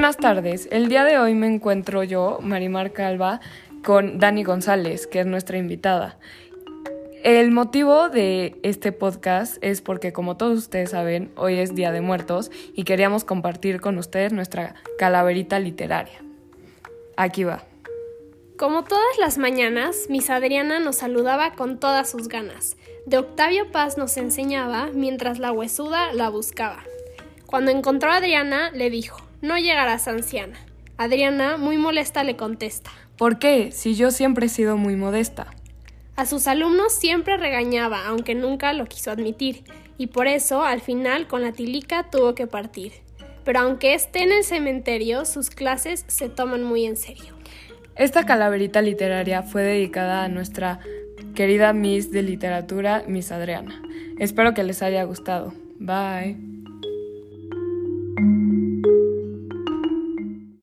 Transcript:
Buenas tardes. El día de hoy me encuentro yo, Marimar Calva, con Dani González, que es nuestra invitada. El motivo de este podcast es porque, como todos ustedes saben, hoy es Día de Muertos y queríamos compartir con ustedes nuestra calaverita literaria. Aquí va. Como todas las mañanas, Miss Adriana nos saludaba con todas sus ganas. De Octavio Paz nos enseñaba mientras la huesuda la buscaba. Cuando encontró a Adriana, le dijo, no llegarás anciana. Adriana, muy molesta, le contesta. ¿Por qué? Si yo siempre he sido muy modesta. A sus alumnos siempre regañaba, aunque nunca lo quiso admitir, y por eso, al final, con la tilica tuvo que partir. Pero aunque esté en el cementerio, sus clases se toman muy en serio. Esta calaverita literaria fue dedicada a nuestra querida Miss de Literatura, Miss Adriana. Espero que les haya gustado. Bye.